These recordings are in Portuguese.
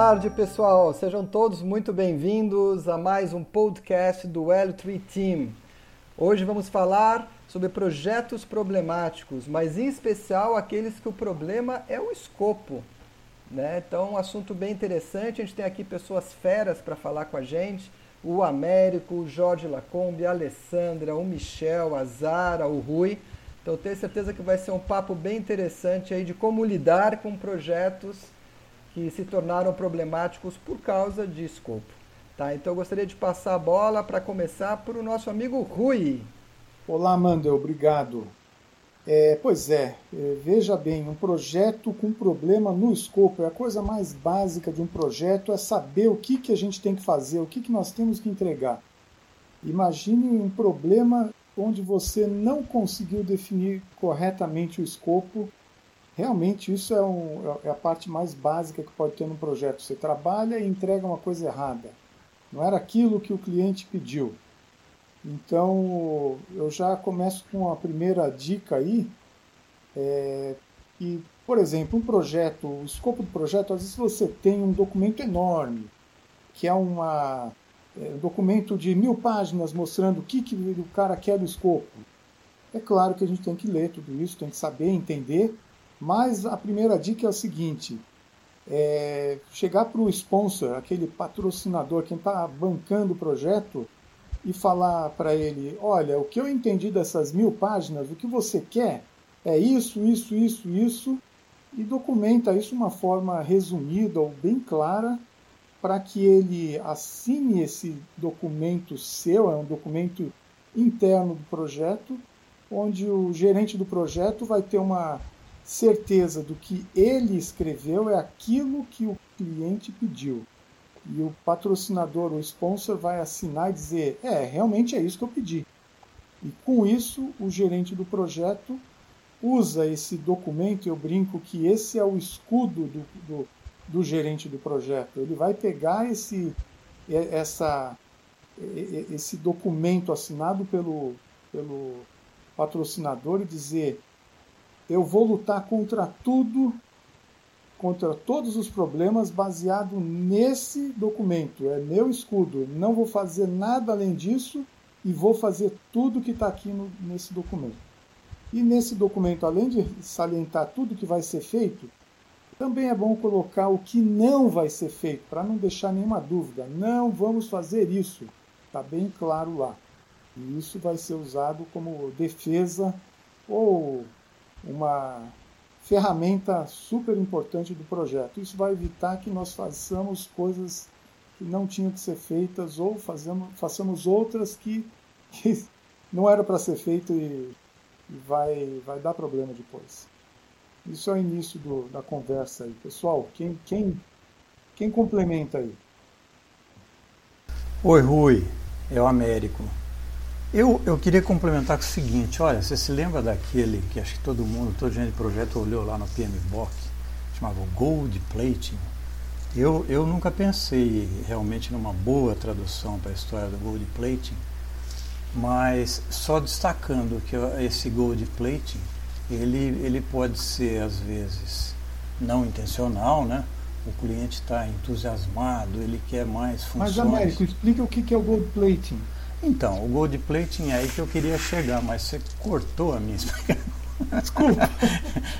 tarde, pessoal. Sejam todos muito bem-vindos a mais um podcast do L3 Team. Hoje vamos falar sobre projetos problemáticos, mas em especial aqueles que o problema é o escopo. Né? Então, um assunto bem interessante. A gente tem aqui pessoas feras para falar com a gente: o Américo, o Jorge Lacombe, a Alessandra, o Michel, a Zara, o Rui. Então, tenho certeza que vai ser um papo bem interessante aí de como lidar com projetos que se tornaram problemáticos por causa de escopo. Tá? Então eu gostaria de passar a bola para começar para o nosso amigo Rui. Olá, Amanda, obrigado. É, pois é, é, veja bem, um projeto com problema no escopo, é a coisa mais básica de um projeto é saber o que, que a gente tem que fazer, o que, que nós temos que entregar. Imagine um problema onde você não conseguiu definir corretamente o escopo Realmente, isso é, um, é, a parte mais básica que pode ter num projeto. Você trabalha e entrega uma coisa errada. Não era aquilo que o cliente pediu. Então, eu já começo com a primeira dica aí. É, e, por exemplo, um projeto, o escopo do projeto, às vezes você tem um documento enorme, que é uma, é, um documento de mil páginas mostrando o que, que o cara quer do escopo. É claro que a gente tem que ler tudo isso, tem que saber, entender, mas a primeira dica é o seguinte: é chegar para o sponsor, aquele patrocinador, quem está bancando o projeto, e falar para ele: olha, o que eu entendi dessas mil páginas, o que você quer é isso, isso, isso, isso, e documenta isso de uma forma resumida ou bem clara para que ele assine esse documento seu, é um documento interno do projeto, onde o gerente do projeto vai ter uma certeza do que ele escreveu é aquilo que o cliente pediu. E o patrocinador, o sponsor, vai assinar e dizer: é, realmente é isso que eu pedi. E com isso, o gerente do projeto usa esse documento. Eu brinco que esse é o escudo do, do, do gerente do projeto. Ele vai pegar esse, essa, esse documento assinado pelo, pelo patrocinador e dizer: eu vou lutar contra tudo, contra todos os problemas baseado nesse documento. É meu escudo. Não vou fazer nada além disso e vou fazer tudo que está aqui no, nesse documento. E nesse documento, além de salientar tudo que vai ser feito, também é bom colocar o que não vai ser feito, para não deixar nenhuma dúvida. Não vamos fazer isso. Está bem claro lá. E isso vai ser usado como defesa ou uma ferramenta super importante do projeto. Isso vai evitar que nós façamos coisas que não tinham que ser feitas ou fazemos, façamos outras que, que não era para ser feito e, e, vai, vai dar problema depois. Isso é o início do, da conversa aí. Pessoal, quem, quem, quem complementa aí? Oi, Rui. É o Américo. Eu, eu queria complementar com o seguinte, olha, você se lembra daquele que acho que todo mundo, todo gente de projeto olhou lá no PMBOK, chamava Gold Plating. Eu, eu nunca pensei realmente numa boa tradução para a história do Gold Plating, mas só destacando que esse Gold Plating, ele, ele pode ser às vezes não intencional, né? O cliente está entusiasmado, ele quer mais funções. Mas Américo, explica o que é o Gold Plating. Então, o gold plating é aí que eu queria chegar, mas você cortou a minha. Desculpa.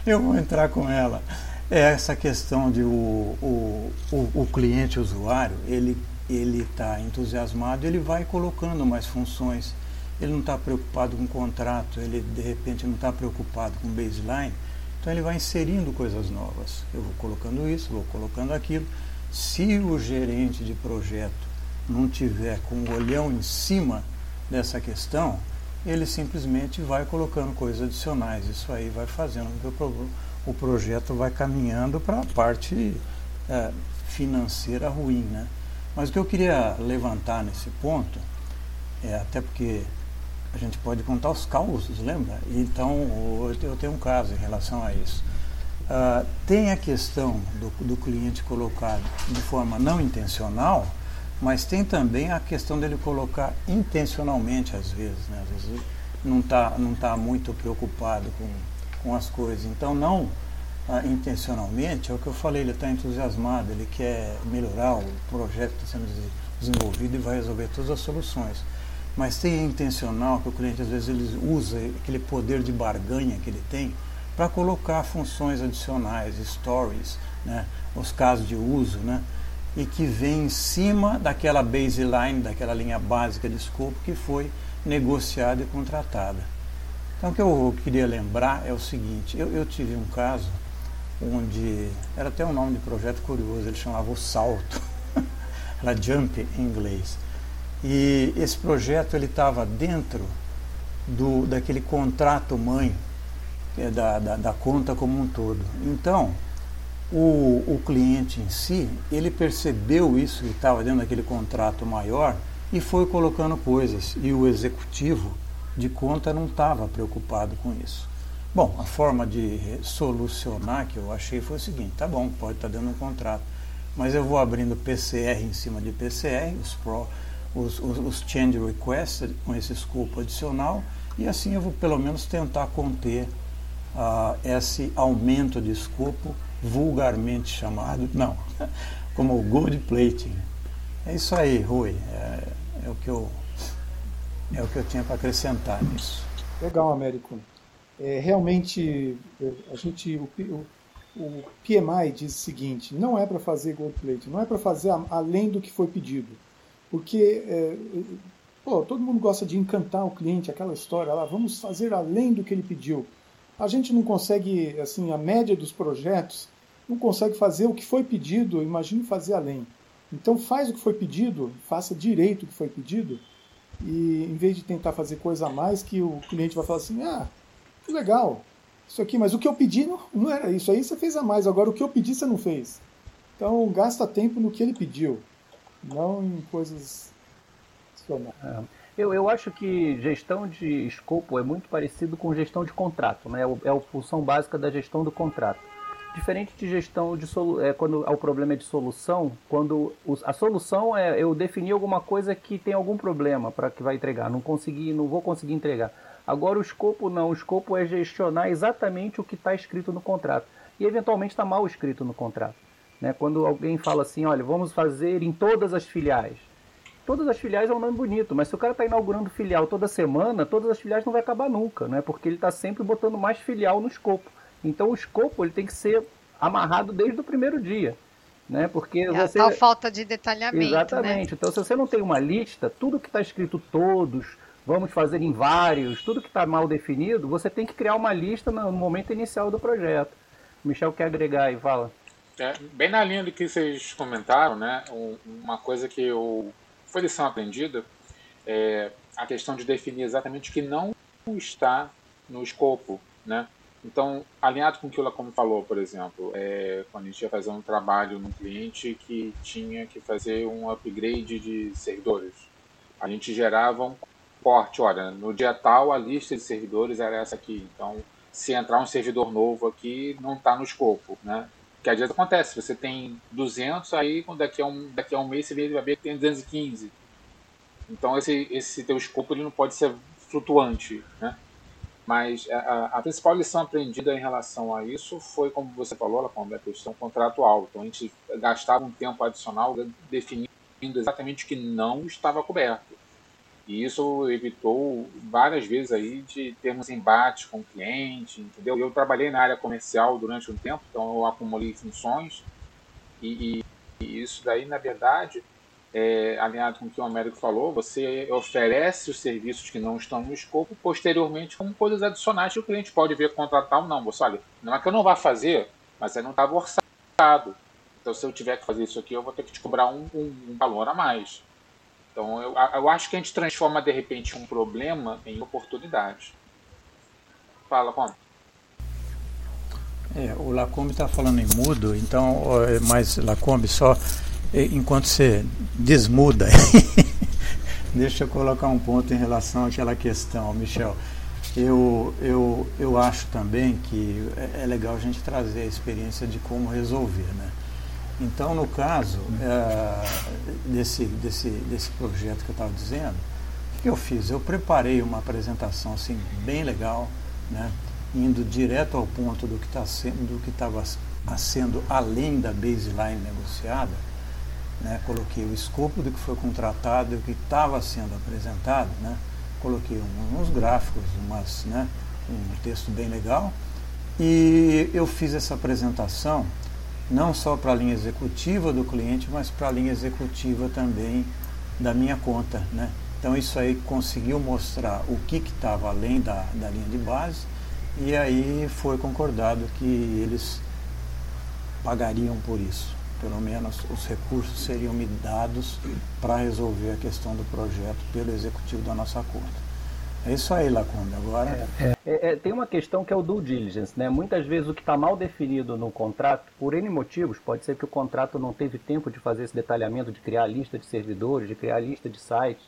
eu vou entrar com ela. É essa questão de o, o, o, o cliente, o usuário, ele ele está entusiasmado, ele vai colocando mais funções. Ele não está preocupado com o contrato, ele de repente não está preocupado com baseline, então ele vai inserindo coisas novas. Eu vou colocando isso, vou colocando aquilo. Se o gerente de projeto não tiver com o olhão em cima dessa questão, ele simplesmente vai colocando coisas adicionais. Isso aí vai fazendo com que o, projeto vai caminhando para a parte é, financeira ruim. Né? Mas o que eu queria levantar nesse ponto, é, até porque a gente pode contar os causos, lembra? Então, eu tenho um caso em relação a isso. Uh, tem a questão do, do cliente colocar de forma não intencional mas tem também a questão dele colocar intencionalmente, às vezes, né? às vezes não está não tá muito preocupado com, com as coisas. Então, não ah, intencionalmente, é o que eu falei, ele está entusiasmado, ele quer melhorar o projeto que está sendo desenvolvido e vai resolver todas as soluções. Mas tem intencional que o cliente às vezes ele usa aquele poder de barganha que ele tem para colocar funções adicionais, stories, né, os casos de uso, né, e que vem em cima daquela baseline, daquela linha básica de escopo que foi negociada e contratada. Então o que eu queria lembrar é o seguinte, eu, eu tive um caso onde era até um nome de projeto curioso, ele chamava o Salto, era Jump em inglês. E esse projeto ele estava dentro do, daquele contrato mãe é da, da, da, conta como um todo. Então, o, o cliente em si, ele percebeu isso que estava dentro daquele contrato maior e foi colocando coisas. E o executivo de conta não estava preocupado com isso. Bom, a forma de solucionar que eu achei foi o seguinte: tá bom, pode estar tá dando um contrato, mas eu vou abrindo PCR em cima de PCR, os, pro, os, os, os change requests com esse escopo adicional, e assim eu vou pelo menos tentar conter uh, esse aumento de escopo, vulgarmente chamado, não, como gold plating. É isso aí, Rui, é, é o que eu é o que eu tinha para acrescentar nisso. Legal, Américo. É, realmente, é, a gente, o, o, o, PMI diz o seguinte: não é para fazer gold plate, não é para fazer além do que foi pedido, porque é, pô, todo mundo gosta de encantar o cliente, aquela história lá, vamos fazer além do que ele pediu. A gente não consegue, assim, a média dos projetos não consegue fazer o que foi pedido, imagine fazer além. Então faz o que foi pedido, faça direito o que foi pedido, e em vez de tentar fazer coisa a mais, que o cliente vai falar assim, ah, que legal, isso aqui, mas o que eu pedi não, não era isso, aí você fez a mais, agora o que eu pedi você não fez. Então gasta tempo no que ele pediu, não em coisas é. Eu, eu acho que gestão de escopo é muito parecido com gestão de contrato, né? É a é função básica da gestão do contrato. Diferente de gestão de solu é, quando o problema é de solução, quando a solução é eu definir alguma coisa que tem algum problema para que vai entregar, não consegui, não vou conseguir entregar. Agora o escopo não, o escopo é gestionar exatamente o que está escrito no contrato e eventualmente está mal escrito no contrato. Né? Quando alguém fala assim, olha, vamos fazer em todas as filiais. Todas as filiais é um nome bonito, mas se o cara está inaugurando filial toda semana, todas as filiais não vai acabar nunca, né? Porque ele está sempre botando mais filial no escopo. Então o escopo ele tem que ser amarrado desde o primeiro dia. Né? Porque é você... a tal falta de detalhamento. Né? Exatamente. Né? Então, se você não tem uma lista, tudo que está escrito todos, vamos fazer em vários, tudo que está mal definido, você tem que criar uma lista no momento inicial do projeto. O Michel quer agregar aí, fala. É, bem na linha do que vocês comentaram, né? Uma coisa que eu foi lição aprendida é a questão de definir exatamente o que não está no escopo, né? Então, alinhado com o que o Lacombe falou, por exemplo, é, quando a gente ia fazer um trabalho num cliente que tinha que fazer um upgrade de servidores, a gente gerava um corte, olha, no dia tal a lista de servidores era essa aqui, então se entrar um servidor novo aqui, não está no escopo, né? Que às vezes acontece, você tem 200, aí daqui a um, daqui a um mês você vai ver que tem 215. Então esse, esse teu escopo ele não pode ser flutuante, né? Mas a, a, principal lição aprendida em relação a isso foi, como você falou, Lacombe, a questão contratual. Então a gente gastava um tempo adicional definindo exatamente o que não estava coberto. E isso evitou várias vezes aí de termos embates com o cliente, entendeu? Eu trabalhei na área comercial durante um tempo, então eu acumulei funções e, e, e isso daí, na verdade, é, alinhado com o que o Américo falou, você oferece os serviços que não estão no escopo posteriormente como coisas adicionais que o cliente pode ver contratar ou não. Você olha, não é que eu não vá fazer, mas você não estava orçado. Então, se eu tiver que fazer isso aqui, eu vou ter que te cobrar um, um, um valor a mais. Então, eu, eu acho que a gente transforma, de repente, um problema em oportunidade. Fala, como? É, o Lacombe está falando em mudo, então, mas Lacombe, só enquanto você desmuda, deixa eu colocar um ponto em relação àquela questão, Michel. Eu, eu, eu acho também que é, é legal a gente trazer a experiência de como resolver. Né? Então, no caso é, desse, desse, desse projeto que eu estava dizendo, o que eu fiz? Eu preparei uma apresentação assim, bem legal, né? indo direto ao ponto do que que estava sendo além da baseline negociada, né? coloquei o escopo do que foi contratado e o que estava sendo apresentado, né? coloquei uns gráficos, umas, né? um texto bem legal, e eu fiz essa apresentação não só para a linha executiva do cliente, mas para a linha executiva também da minha conta. Né? Então isso aí conseguiu mostrar o que estava além da, da linha de base e aí foi concordado que eles pagariam por isso. Pelo menos os recursos seriam me dados para resolver a questão do projeto pelo executivo da nossa conta. É isso aí, Lacombe. Agora. É, é, é, tem uma questão que é o due diligence, né? Muitas vezes o que está mal definido no contrato, por N motivos, pode ser que o contrato não teve tempo de fazer esse detalhamento, de criar a lista de servidores, de criar a lista de sites,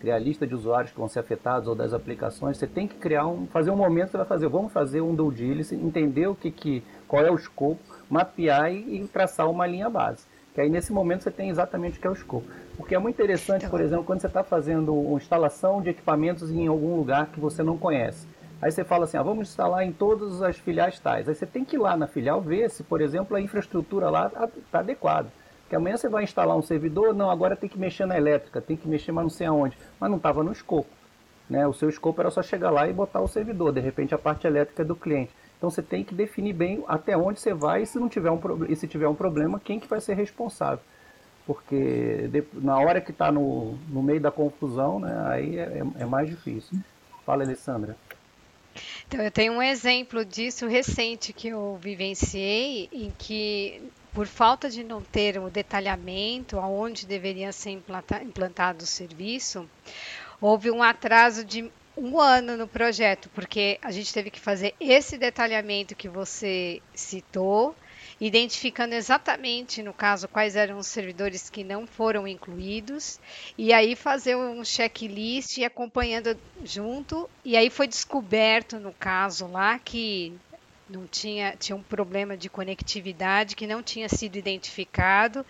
criar a lista de usuários que vão ser afetados ou das aplicações. Você tem que criar um, fazer um momento, você vai fazer, vamos fazer um due diligence, entender o que, que qual é o escopo, mapear e, e traçar uma linha base. Que aí nesse momento você tem exatamente o que é o escopo. Porque é muito interessante, por exemplo, quando você está fazendo uma instalação de equipamentos em algum lugar que você não conhece. Aí você fala assim, ah, vamos instalar em todas as filiais tais. Aí você tem que ir lá na filial ver se, por exemplo, a infraestrutura lá está adequada. Porque amanhã você vai instalar um servidor, não, agora tem que mexer na elétrica, tem que mexer mas não sei aonde. Mas não estava no escopo. Né? O seu escopo era só chegar lá e botar o servidor, de repente a parte elétrica é do cliente. Então você tem que definir bem até onde você vai e se não tiver um, e se tiver um problema, quem que vai ser responsável porque na hora que está no, no meio da confusão, né, aí é, é mais difícil. Fala, Alessandra. Então, eu tenho um exemplo disso recente que eu vivenciei, em que, por falta de não ter o detalhamento aonde deveria ser implantado o serviço, houve um atraso de um ano no projeto, porque a gente teve que fazer esse detalhamento que você citou, identificando exatamente, no caso, quais eram os servidores que não foram incluídos, e aí fazer um checklist e acompanhando junto, e aí foi descoberto, no caso lá, que não tinha, tinha um problema de conectividade que não tinha sido identificado,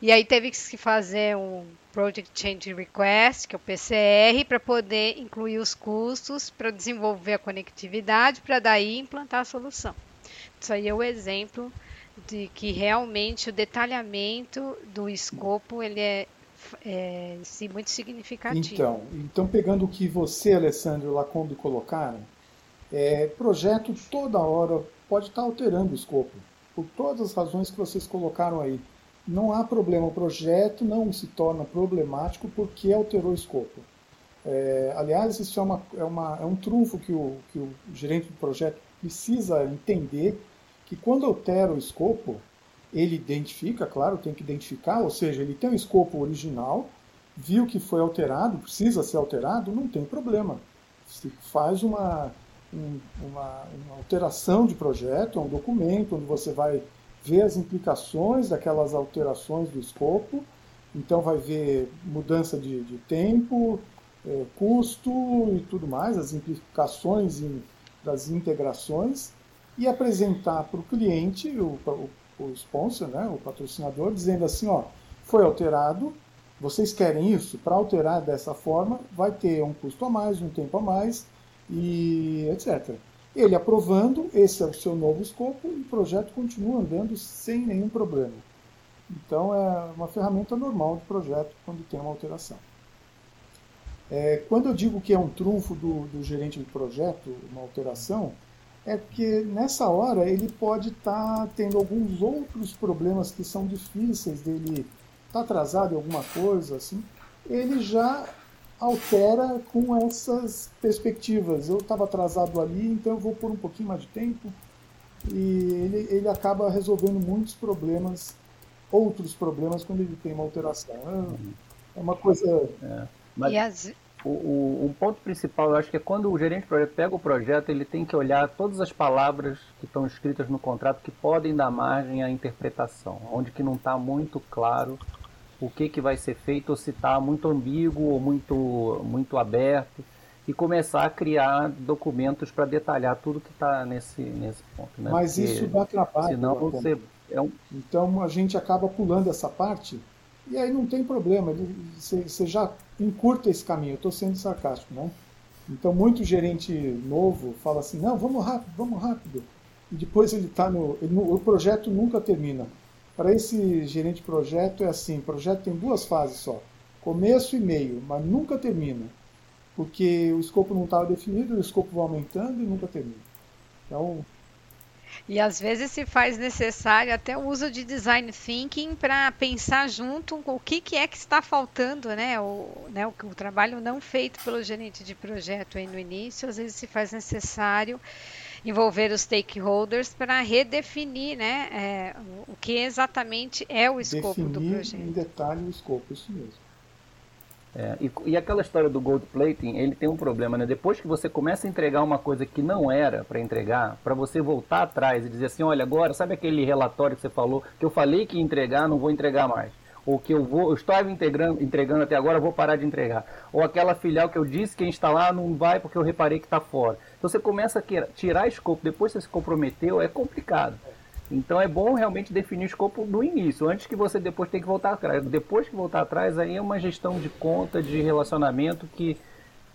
e aí teve que fazer um Project Change Request, que é o PCR, para poder incluir os custos para desenvolver a conectividade, para daí implantar a solução. Isso aí é o exemplo de que realmente o detalhamento do escopo ele é, é muito significativo. Então, então, pegando o que você, Alessandro e Lacombe colocaram, é, projeto toda hora pode estar alterando o escopo, por todas as razões que vocês colocaram aí. Não há problema, o projeto não se torna problemático porque alterou o escopo. É, aliás, isso é, uma, é, uma, é um trunfo que o, que o gerente do projeto precisa entender que quando altera o escopo, ele identifica, claro, tem que identificar, ou seja, ele tem um escopo original, viu que foi alterado, precisa ser alterado, não tem problema. Se faz uma, um, uma, uma, alteração de projeto, é um documento onde você vai ver as implicações daquelas alterações do escopo, então vai ver mudança de, de tempo, é, custo e tudo mais, as implicações em, das integrações, e apresentar para o cliente, o, o, sponsor, né, o patrocinador, dizendo assim, ó, foi alterado, vocês querem isso? Para alterar dessa forma, vai ter um custo a mais, um tempo a mais, e etc. Ele aprovando, esse é o seu novo escopo e o projeto continua andando sem nenhum problema. Então é uma ferramenta normal de projeto quando tem uma alteração. É, quando eu digo que é um trunfo do, do gerente de projeto, uma alteração, é que nessa hora ele pode estar tá tendo alguns outros problemas que são difíceis dele estar tá atrasado em alguma coisa, assim, ele já altera com essas perspectivas. Eu estava atrasado ali, então eu vou por um pouquinho mais de tempo. E ele, ele acaba resolvendo muitos problemas, outros problemas, quando ele tem uma alteração. É, é uma coisa. É. Mas... E as, o, o, o, ponto principal, eu acho que é quando o gerente de projeto pega o projeto, ele tem que olhar todas as palavras que estão escritas no contrato que podem dar margem à interpretação, onde que não está muito claro o que, que vai ser feito, ou se está muito ambíguo ou muito, muito aberto, e começar a criar documentos para detalhar tudo que está nesse, nesse ponto. Né? Mas Porque, isso dá trabalho. Senão você, é um... Então a gente acaba pulando essa parte e aí não tem problema, você já encurta esse caminho. Eu estou sendo sarcástico, né? Então, muito gerente novo fala assim: não, vamos rápido, vamos rápido. E depois ele está no, O projeto nunca termina. Para esse gerente de projeto é assim: projeto tem duas fases só, começo e meio, mas nunca termina. Porque o escopo não estava definido, o escopo vai aumentando e nunca termina. Então, e às vezes se faz necessário até o uso de design thinking para pensar junto o que, que é que está faltando, né? O, né? O, o trabalho não feito pelo gerente de projeto aí no início, às vezes se faz necessário envolver os stakeholders para redefinir né, é, o que exatamente é o escopo Definir do projeto. em detalhe o escopo, isso mesmo. É, e, e, aquela história do gold plating, ele tem um problema, né? Depois que você começa a entregar uma coisa que não era para entregar, para você voltar atrás e dizer assim, olha, agora, sabe aquele relatório que você falou, que eu falei que ia entregar, não vou entregar mais. Ou que eu vou, eu estava entregando, entregando até agora, vou parar de entregar. Ou aquela filial que eu disse que ia instalar, não vai porque eu reparei que está fora. Então você começa a tirar escopo, depois você se comprometeu, é complicado. Então é bom realmente definir o escopo no início, antes que você depois tenha que voltar atrás. Depois que voltar atrás, aí é uma gestão de conta, de relacionamento que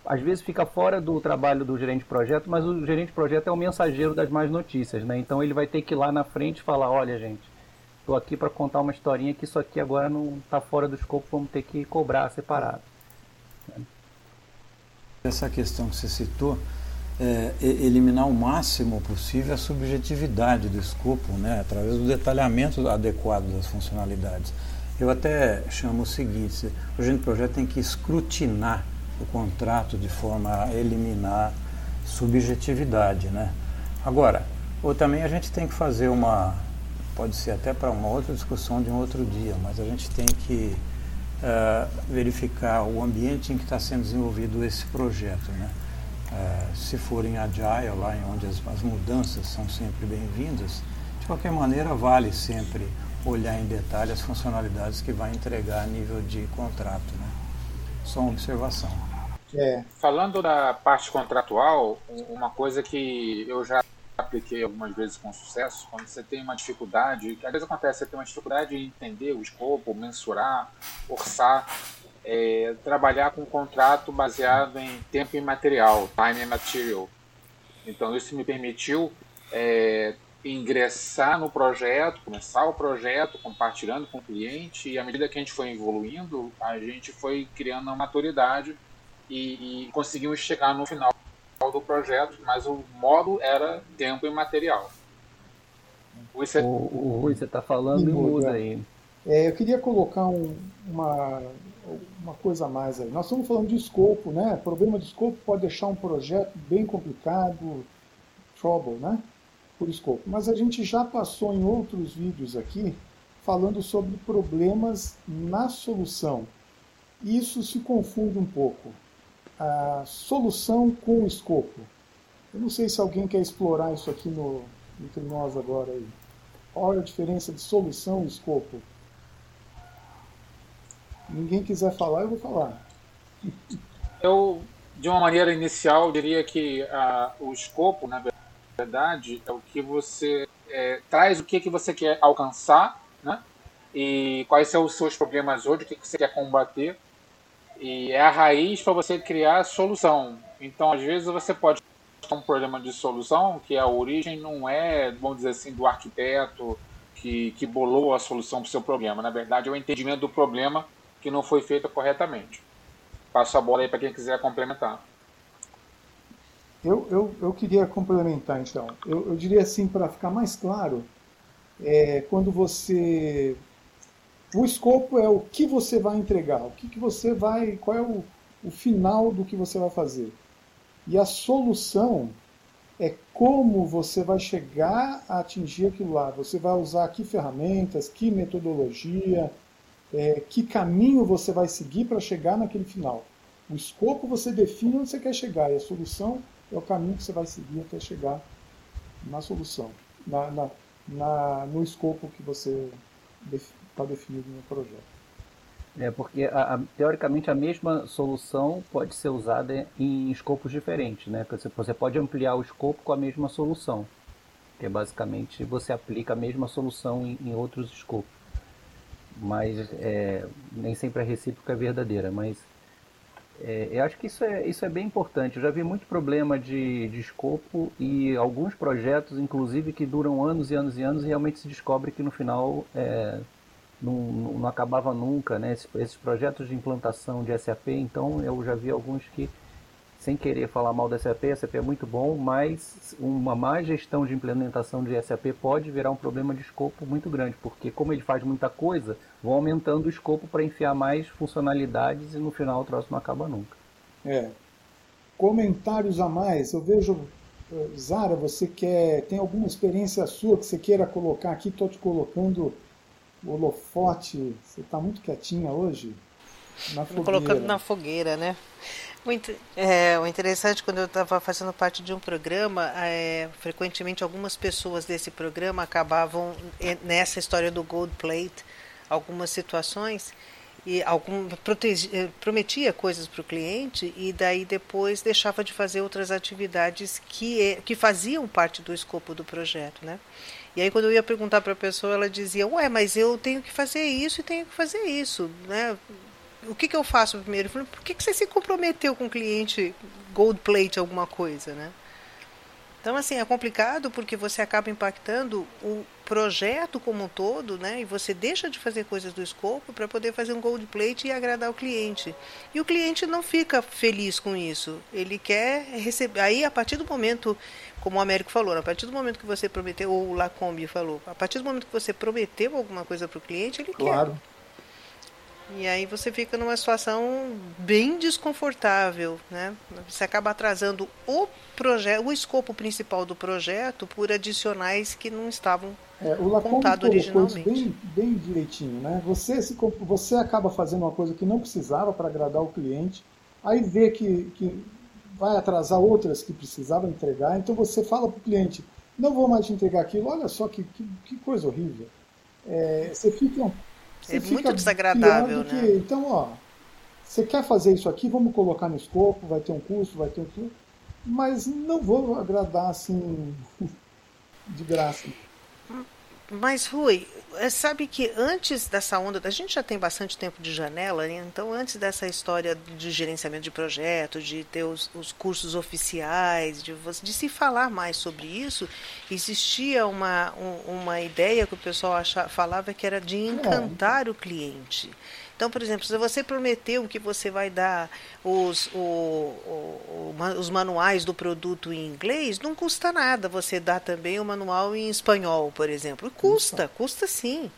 às vezes fica fora do trabalho do gerente de projeto, mas o gerente de projeto é o mensageiro das más notícias, né? Então ele vai ter que ir lá na frente falar, olha gente, estou aqui para contar uma historinha que isso aqui agora não está fora do escopo, vamos ter que cobrar separado. Essa questão que você citou, é, eliminar o máximo possível a subjetividade do escopo, né, através do detalhamento adequado das funcionalidades. Eu até chamo o seguinte: o gerente de projeto tem que escrutinar o contrato de forma a eliminar subjetividade. Né? Agora, ou também a gente tem que fazer uma, pode ser até para uma outra discussão de um outro dia, mas a gente tem que uh, verificar o ambiente em que está sendo desenvolvido esse projeto. Né? É, se forem agile, lá onde as, as mudanças são sempre bem-vindas, de qualquer maneira vale sempre olhar em detalhe as funcionalidades que vai entregar a nível de contrato. Né? Só uma observação. É. Falando da parte contratual, uma coisa que eu já apliquei algumas vezes com sucesso, quando você tem uma dificuldade, que às vezes acontece, você tem uma dificuldade em entender o escopo, mensurar, orçar, é, trabalhar com um contrato baseado em tempo e material, time and material. Então isso me permitiu é, ingressar no projeto, começar o projeto, compartilhando com o cliente e à medida que a gente foi evoluindo, a gente foi criando uma maturidade e, e conseguimos chegar no final do projeto, mas o modo era tempo e material. O, o, Rui, você está falando e muda aí. É, eu queria colocar um, uma, uma coisa a mais aí. Nós estamos falando de escopo, né? Problema de escopo pode deixar um projeto bem complicado, trouble, né? Por escopo. Mas a gente já passou em outros vídeos aqui falando sobre problemas na solução. Isso se confunde um pouco. A solução com o escopo. Eu não sei se alguém quer explorar isso aqui no, entre nós agora aí. Qual é a diferença de solução e escopo? Ninguém quiser falar, eu vou falar. Eu, de uma maneira inicial, diria que ah, o escopo, na verdade, é o que você é, traz o que, que você quer alcançar, né? E quais são os seus problemas hoje, o que, que você quer combater. E é a raiz para você criar a solução. Então, às vezes, você pode ter um problema de solução, que a origem não é, vamos dizer assim, do arquiteto que, que bolou a solução para o seu problema. Na verdade, é o entendimento do problema que não foi feita corretamente. Passo a bola aí para quem quiser complementar. Eu, eu, eu queria complementar, então. Eu, eu diria assim, para ficar mais claro, é, quando você. O escopo é o que você vai entregar, o que, que você vai. qual é o, o final do que você vai fazer. E a solução é como você vai chegar a atingir aquilo lá. Você vai usar que ferramentas, que metodologia, é, que caminho você vai seguir para chegar naquele final. O escopo você define onde você quer chegar e a solução é o caminho que você vai seguir até chegar na solução, na, na, na no escopo que você está definido no projeto. É porque a, a, teoricamente a mesma solução pode ser usada em escopos diferentes, né? Você, você pode ampliar o escopo com a mesma solução, que é basicamente você aplica a mesma solução em, em outros escopos mas é, nem sempre a recíproca é verdadeira. Mas É, eu acho que isso é, isso é bem importante. Eu já vi muito problema de, de escopo e alguns projetos, inclusive, que duram anos e anos e anos e realmente se descobre que no final é, não, não, acabava nunca, né? Esses, esses, projetos de implantação de SAP, então eu já vi alguns que, sem querer falar mal da SAP, a SAP é muito bom, mas uma má gestão de implementação de SAP pode virar um problema de escopo muito grande, porque como ele faz muita coisa, vão aumentando o escopo para enfiar mais funcionalidades e no final o troço não acaba nunca. É. Comentários a mais, eu vejo eh, Zara, você quer tem alguma experiência sua que você queira colocar aqui? Estou te colocando holofote. Você está muito quietinha hoje? Na fogueira. Colocando na fogueira, né? Muito, é, o interessante, quando eu estava fazendo parte de um programa, é, frequentemente algumas pessoas desse programa acabavam nessa história do gold plate, algumas situações, e algum eh, prometia coisas para o cliente e daí depois deixava de fazer outras atividades que, que faziam parte do escopo do projeto, né? E aí quando eu ia perguntar para a pessoa, ela dizia, ué, mas eu tenho que fazer isso e tenho que fazer isso, né? O que, que eu faço primeiro? Eu falei, por que, que você se comprometeu com o cliente gold plate alguma coisa, né? Então, assim, é complicado porque você acaba impactando o projeto como um todo, né? E você deixa de fazer coisas do escopo para poder fazer um gold plate e agradar o cliente. E o cliente não fica feliz com isso. Ele quer receber. Aí, a partir do momento, como o Américo falou, a partir do momento que você prometeu, ou o Lacombe falou, a partir do momento que você prometeu alguma coisa para o cliente, ele claro. quer. E aí você fica numa situação bem desconfortável, né? Você acaba atrasando o projeto, o escopo principal do projeto por adicionais que não estavam é, o contados originalmente. Bem, bem direitinho, né? Você se você acaba fazendo uma coisa que não precisava para agradar o cliente, aí vê que, que vai atrasar outras que precisava entregar, então você fala para o cliente, não vou mais te entregar aquilo, olha só que, que, que coisa horrível. É, você fica você é muito desagradável, né? Que, então, ó, você quer fazer isso aqui, vamos colocar no escopo, vai ter um custo, vai ter um mas não vou agradar assim de graça. Mas, Rui, é, sabe que antes dessa onda, a gente já tem bastante tempo de janela, né? então antes dessa história de gerenciamento de projeto, de ter os, os cursos oficiais, de, de, se falar mais sobre isso, existia uma, um, uma ideia que o pessoal achava, falava que era de encantar é. o cliente. Então, por exemplo, se você prometeu que você vai dar os, o, o, os manuais do produto em inglês, não custa nada você dar também o manual em espanhol, por exemplo. Custa, custa sim.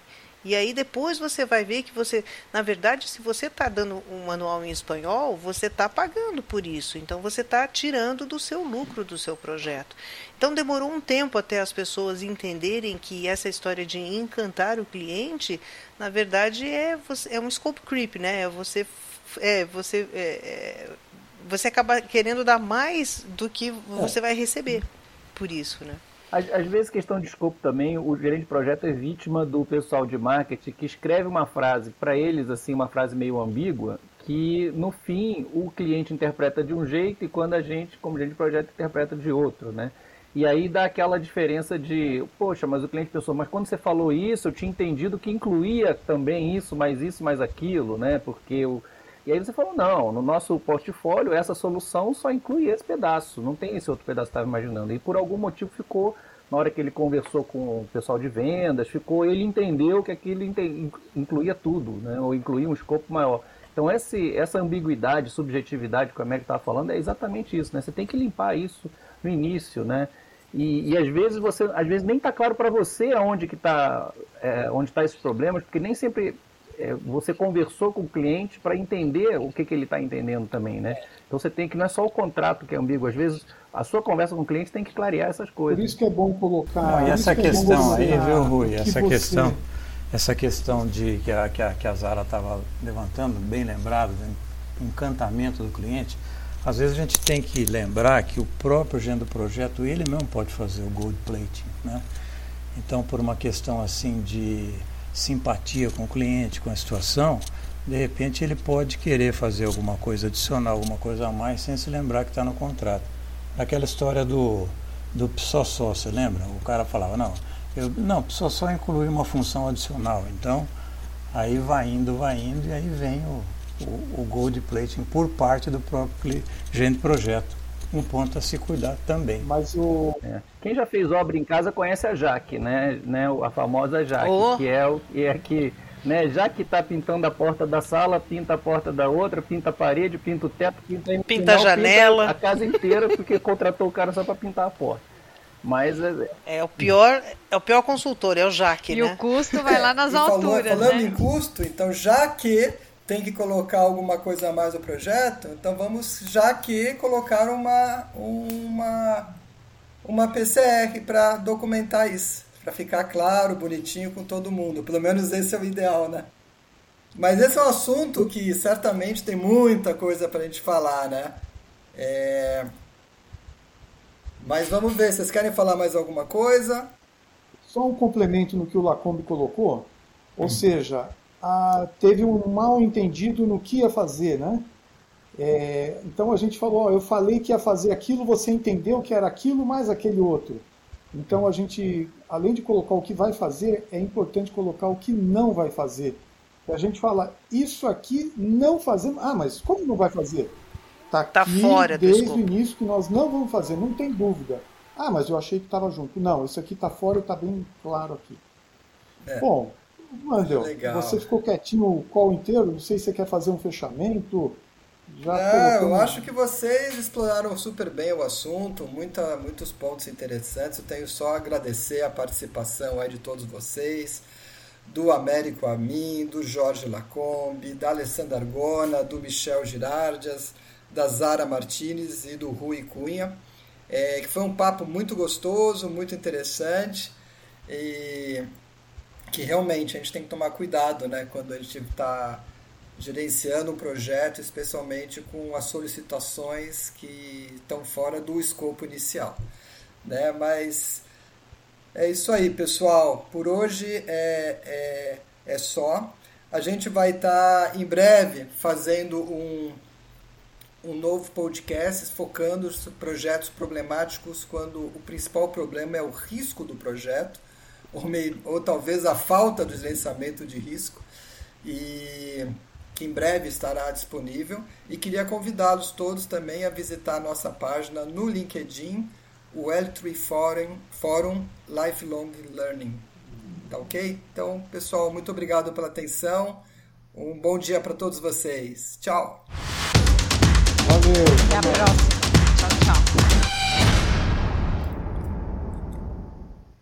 E aí depois você vai ver que você, na verdade, se você está dando um manual em espanhol, você está pagando por isso. Então você está tirando do seu lucro do seu projeto. Então demorou um tempo até as pessoas entenderem que essa história de encantar o cliente, na verdade, é, é um scope creep, né? É você, é, você, é, é, você acaba querendo dar mais do que você vai receber por isso, né? Às, às, vezes, questão de escopo também, o gerente de projeto é vítima do pessoal de marketing que escreve uma frase, para eles, assim, uma frase meio ambígua, que no fim o cliente interpreta de um jeito e quando a gente, como gerente de projeto, interpreta de outro, né? E aí dá aquela diferença de, poxa, mas o cliente pensou, mas quando você falou isso, eu tinha entendido que incluía também isso, mais isso, mais aquilo, né? Porque o. E aí você falou, não, no nosso portfólio essa solução só inclui esse pedaço, não tem esse outro pedaço que estava imaginando. E por algum motivo ficou, na hora que ele conversou com o pessoal de vendas, ficou, ele entendeu que aquilo incluía tudo, né? Ou incluía um escopo maior. Então esse, essa ambiguidade, subjetividade que o Américo estava falando é exatamente isso, né? Você tem que limpar isso no início, né? E, e às vezes você, às vezes nem está claro para você aonde que está, é, onde está esses problemas, porque nem sempre é, você conversou com o cliente para entender o que, que ele está entendendo também, né? Então você tem que não é só o contrato que é ambíguo, às vezes a sua conversa com o cliente tem que clarear essas coisas. Por isso que é bom colocar. Não, e essa é questão aí, viu, Rui? Essa você... questão, essa questão de que a, que a, que a Zara estava levantando, bem lembrado, do encantamento do cliente às vezes a gente tem que lembrar que o próprio gerente do projeto, ele mesmo pode fazer o gold plating, né? Então, por uma questão assim de simpatia com o cliente, com a situação, de repente ele pode querer fazer alguma coisa adicional, alguma coisa a mais, sem se lembrar que está no contrato. Aquela história do, do só, você lembra? O cara falava, não, eu, não, só incluir uma função adicional. Então, aí vai indo, vai indo, e aí vem o, o, o gold plating por parte do próprio cliente projeto. Um ponto a se cuidar também. Mas o... É. Quem já fez obra em casa conhece a Jaque, né? né? A famosa Jaque, oh. que é o que é que né? Já que está pintando a porta da sala, pinta a porta da outra, pinta a parede, pinta o teto, pinta, pinta final, a janela, pinta a casa inteira, porque contratou o cara só para pintar a porta. Mas é... é o pior, é o pior consultor, é o Jaque, e né? o custo vai lá nas alturas, falou, Falando né? em custo, então já que tem que colocar alguma coisa a mais no projeto, então vamos já que colocar uma uma uma PCR para documentar isso, para ficar claro, bonitinho com todo mundo. Pelo menos esse é o ideal, né? Mas esse é um assunto que certamente tem muita coisa para a gente falar, né? É... Mas vamos ver, vocês querem falar mais alguma coisa? Só um complemento no que o Lacombe colocou. Ou hum. seja, a, teve um mal entendido no que ia fazer, né? É, então a gente falou, ó, eu falei que ia fazer aquilo, você entendeu que era aquilo mais aquele outro. Então a gente, além de colocar o que vai fazer, é importante colocar o que não vai fazer. A gente fala, isso aqui não fazemos. Ah, mas como não vai fazer? Está tá fora desde o início que nós não vamos fazer, não tem dúvida. Ah, mas eu achei que estava junto. Não, isso aqui está fora e está bem claro aqui. É. Bom, Mandel, você ficou quietinho o call inteiro? Não sei se você quer fazer um fechamento. Já é, eu acho que vocês exploraram super bem o assunto, muita, muitos pontos interessantes. Eu tenho só a agradecer a participação aí de todos vocês, do Américo Amin, do Jorge Lacombe, da Alessandra Argona, do Michel Girardias, da Zara Martinez e do Rui Cunha, é, que foi um papo muito gostoso, muito interessante e que realmente a gente tem que tomar cuidado né, quando a gente está gerenciando um projeto, especialmente com as solicitações que estão fora do escopo inicial. Né? Mas é isso aí, pessoal. Por hoje é, é, é só. A gente vai estar tá, em breve fazendo um um novo podcast focando os projetos problemáticos quando o principal problema é o risco do projeto, ou, meio, ou talvez a falta do gerenciamento de risco, e que em breve estará disponível. E queria convidá-los todos também a visitar a nossa página no LinkedIn, o L3 Forum, Forum Lifelong Learning. Tá ok? Então, pessoal, muito obrigado pela atenção. Um bom dia para todos vocês. Tchau! Valeu. Até a próxima.